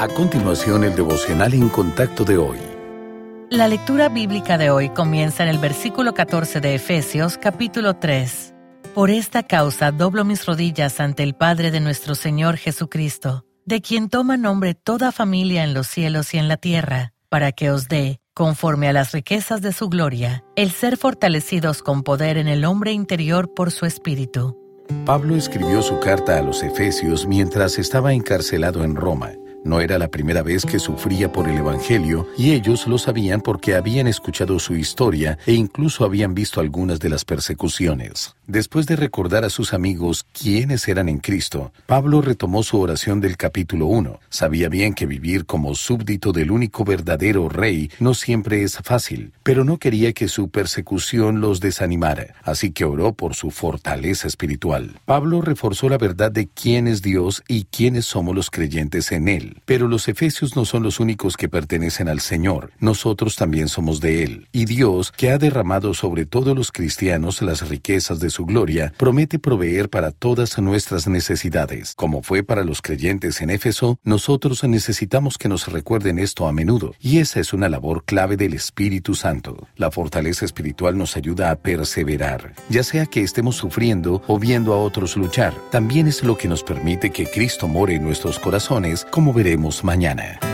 A continuación, el devocional en contacto de hoy. La lectura bíblica de hoy comienza en el versículo 14 de Efesios capítulo 3. Por esta causa doblo mis rodillas ante el Padre de nuestro Señor Jesucristo, de quien toma nombre toda familia en los cielos y en la tierra, para que os dé, conforme a las riquezas de su gloria, el ser fortalecidos con poder en el hombre interior por su espíritu. Pablo escribió su carta a los Efesios mientras estaba encarcelado en Roma. No era la primera vez que sufría por el Evangelio y ellos lo sabían porque habían escuchado su historia e incluso habían visto algunas de las persecuciones. Después de recordar a sus amigos quiénes eran en Cristo, Pablo retomó su oración del capítulo 1. Sabía bien que vivir como súbdito del único verdadero rey no siempre es fácil, pero no quería que su persecución los desanimara, así que oró por su fortaleza espiritual. Pablo reforzó la verdad de quién es Dios y quiénes somos los creyentes en Él. Pero los efesios no son los únicos que pertenecen al Señor, nosotros también somos de Él. Y Dios, que ha derramado sobre todos los cristianos las riquezas de su gloria, promete proveer para todas nuestras necesidades. Como fue para los creyentes en Éfeso, nosotros necesitamos que nos recuerden esto a menudo, y esa es una labor clave del Espíritu Santo. La fortaleza espiritual nos ayuda a perseverar, ya sea que estemos sufriendo o viendo a otros luchar. También es lo que nos permite que Cristo more en nuestros corazones, como veremos mañana.